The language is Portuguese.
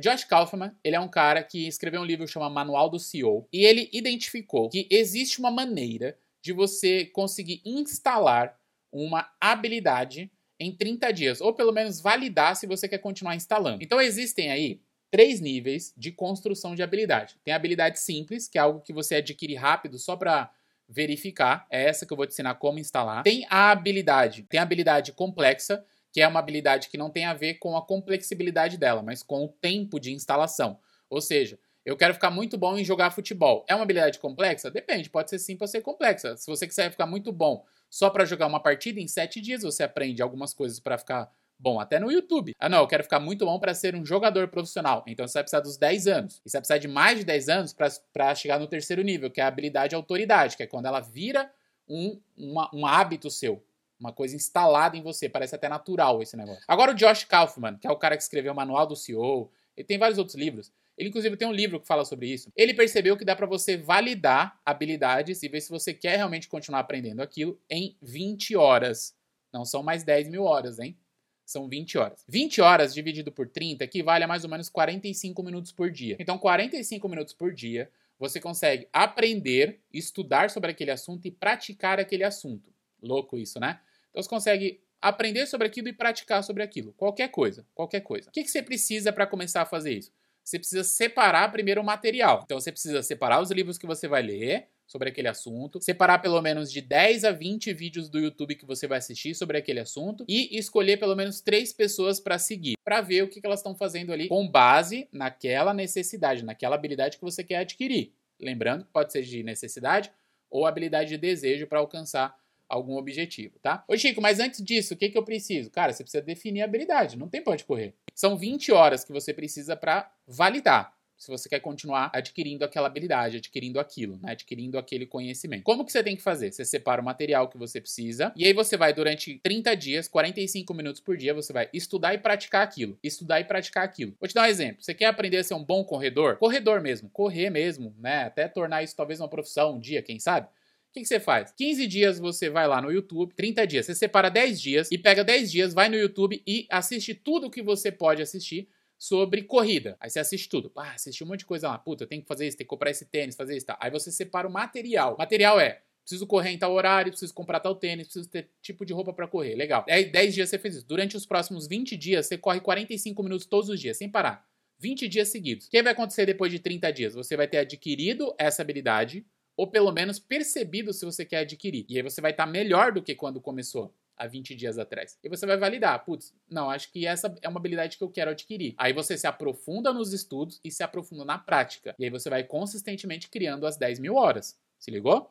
O Josh Kaufman, ele é um cara que escreveu um livro chamado Manual do CEO e ele identificou que existe uma maneira de você conseguir instalar uma habilidade em 30 dias, ou pelo menos validar se você quer continuar instalando. Então existem aí três níveis de construção de habilidade. Tem a habilidade simples, que é algo que você adquire rápido só para verificar. É essa que eu vou te ensinar como instalar. Tem a habilidade, tem a habilidade complexa, que é uma habilidade que não tem a ver com a complexibilidade dela, mas com o tempo de instalação. Ou seja, eu quero ficar muito bom em jogar futebol. É uma habilidade complexa? Depende, pode ser sim, pode ser complexa. Se você quiser ficar muito bom só para jogar uma partida, em sete dias você aprende algumas coisas para ficar bom, até no YouTube. Ah, não, eu quero ficar muito bom para ser um jogador profissional. Então você vai precisar dos 10 anos. E você vai precisar de mais de 10 anos para chegar no terceiro nível, que é a habilidade autoridade, que é quando ela vira um, uma, um hábito seu. Uma coisa instalada em você. Parece até natural esse negócio. Agora o Josh Kaufman, que é o cara que escreveu o Manual do CEO, ele tem vários outros livros. Ele, inclusive, tem um livro que fala sobre isso. Ele percebeu que dá para você validar habilidades e ver se você quer realmente continuar aprendendo aquilo em 20 horas. Não são mais 10 mil horas, hein? São 20 horas. 20 horas dividido por 30 equivale a mais ou menos 45 minutos por dia. Então, 45 minutos por dia, você consegue aprender, estudar sobre aquele assunto e praticar aquele assunto. Louco isso, né? Então, você consegue aprender sobre aquilo e praticar sobre aquilo. Qualquer coisa, qualquer coisa. O que, que você precisa para começar a fazer isso? você precisa separar primeiro o material. Então você precisa separar os livros que você vai ler sobre aquele assunto, separar pelo menos de 10 a 20 vídeos do YouTube que você vai assistir sobre aquele assunto e escolher pelo menos três pessoas para seguir, para ver o que elas estão fazendo ali com base naquela necessidade, naquela habilidade que você quer adquirir. Lembrando que pode ser de necessidade ou habilidade de desejo para alcançar algum objetivo, tá? Ô Chico, mas antes disso, o que, que eu preciso? Cara, você precisa definir a habilidade, não tem pra onde correr. São 20 horas que você precisa para validar se você quer continuar adquirindo aquela habilidade, adquirindo aquilo, né? adquirindo aquele conhecimento. Como que você tem que fazer? Você separa o material que você precisa e aí você vai durante 30 dias, 45 minutos por dia, você vai estudar e praticar aquilo. Estudar e praticar aquilo. Vou te dar um exemplo. Você quer aprender a ser um bom corredor? Corredor mesmo, correr mesmo, né? Até tornar isso talvez uma profissão um dia, quem sabe? O que, que, você faz? 15 dias você vai lá no YouTube, 30 dias, você separa 10 dias e pega 10 dias, vai no YouTube e assiste tudo que você pode assistir sobre corrida. Aí você assiste tudo. Ah, assisti um monte de coisa lá. Puta, tem que fazer isso, tem que comprar esse tênis, fazer isso, tá. Aí você separa o material. Material é preciso correr em tal horário, preciso comprar tal tênis, preciso ter tipo de roupa para correr. Legal. Aí 10 dias você fez isso. Durante os próximos 20 dias, você corre 45 minutos todos os dias, sem parar. 20 dias seguidos. O que vai acontecer depois de 30 dias? Você vai ter adquirido essa habilidade, ou pelo menos percebido se você quer adquirir. E aí você vai estar tá melhor do que quando começou há 20 dias atrás. E você vai validar, putz, não, acho que essa é uma habilidade que eu quero adquirir. Aí você se aprofunda nos estudos e se aprofunda na prática. E aí você vai consistentemente criando as 10 mil horas. Se ligou?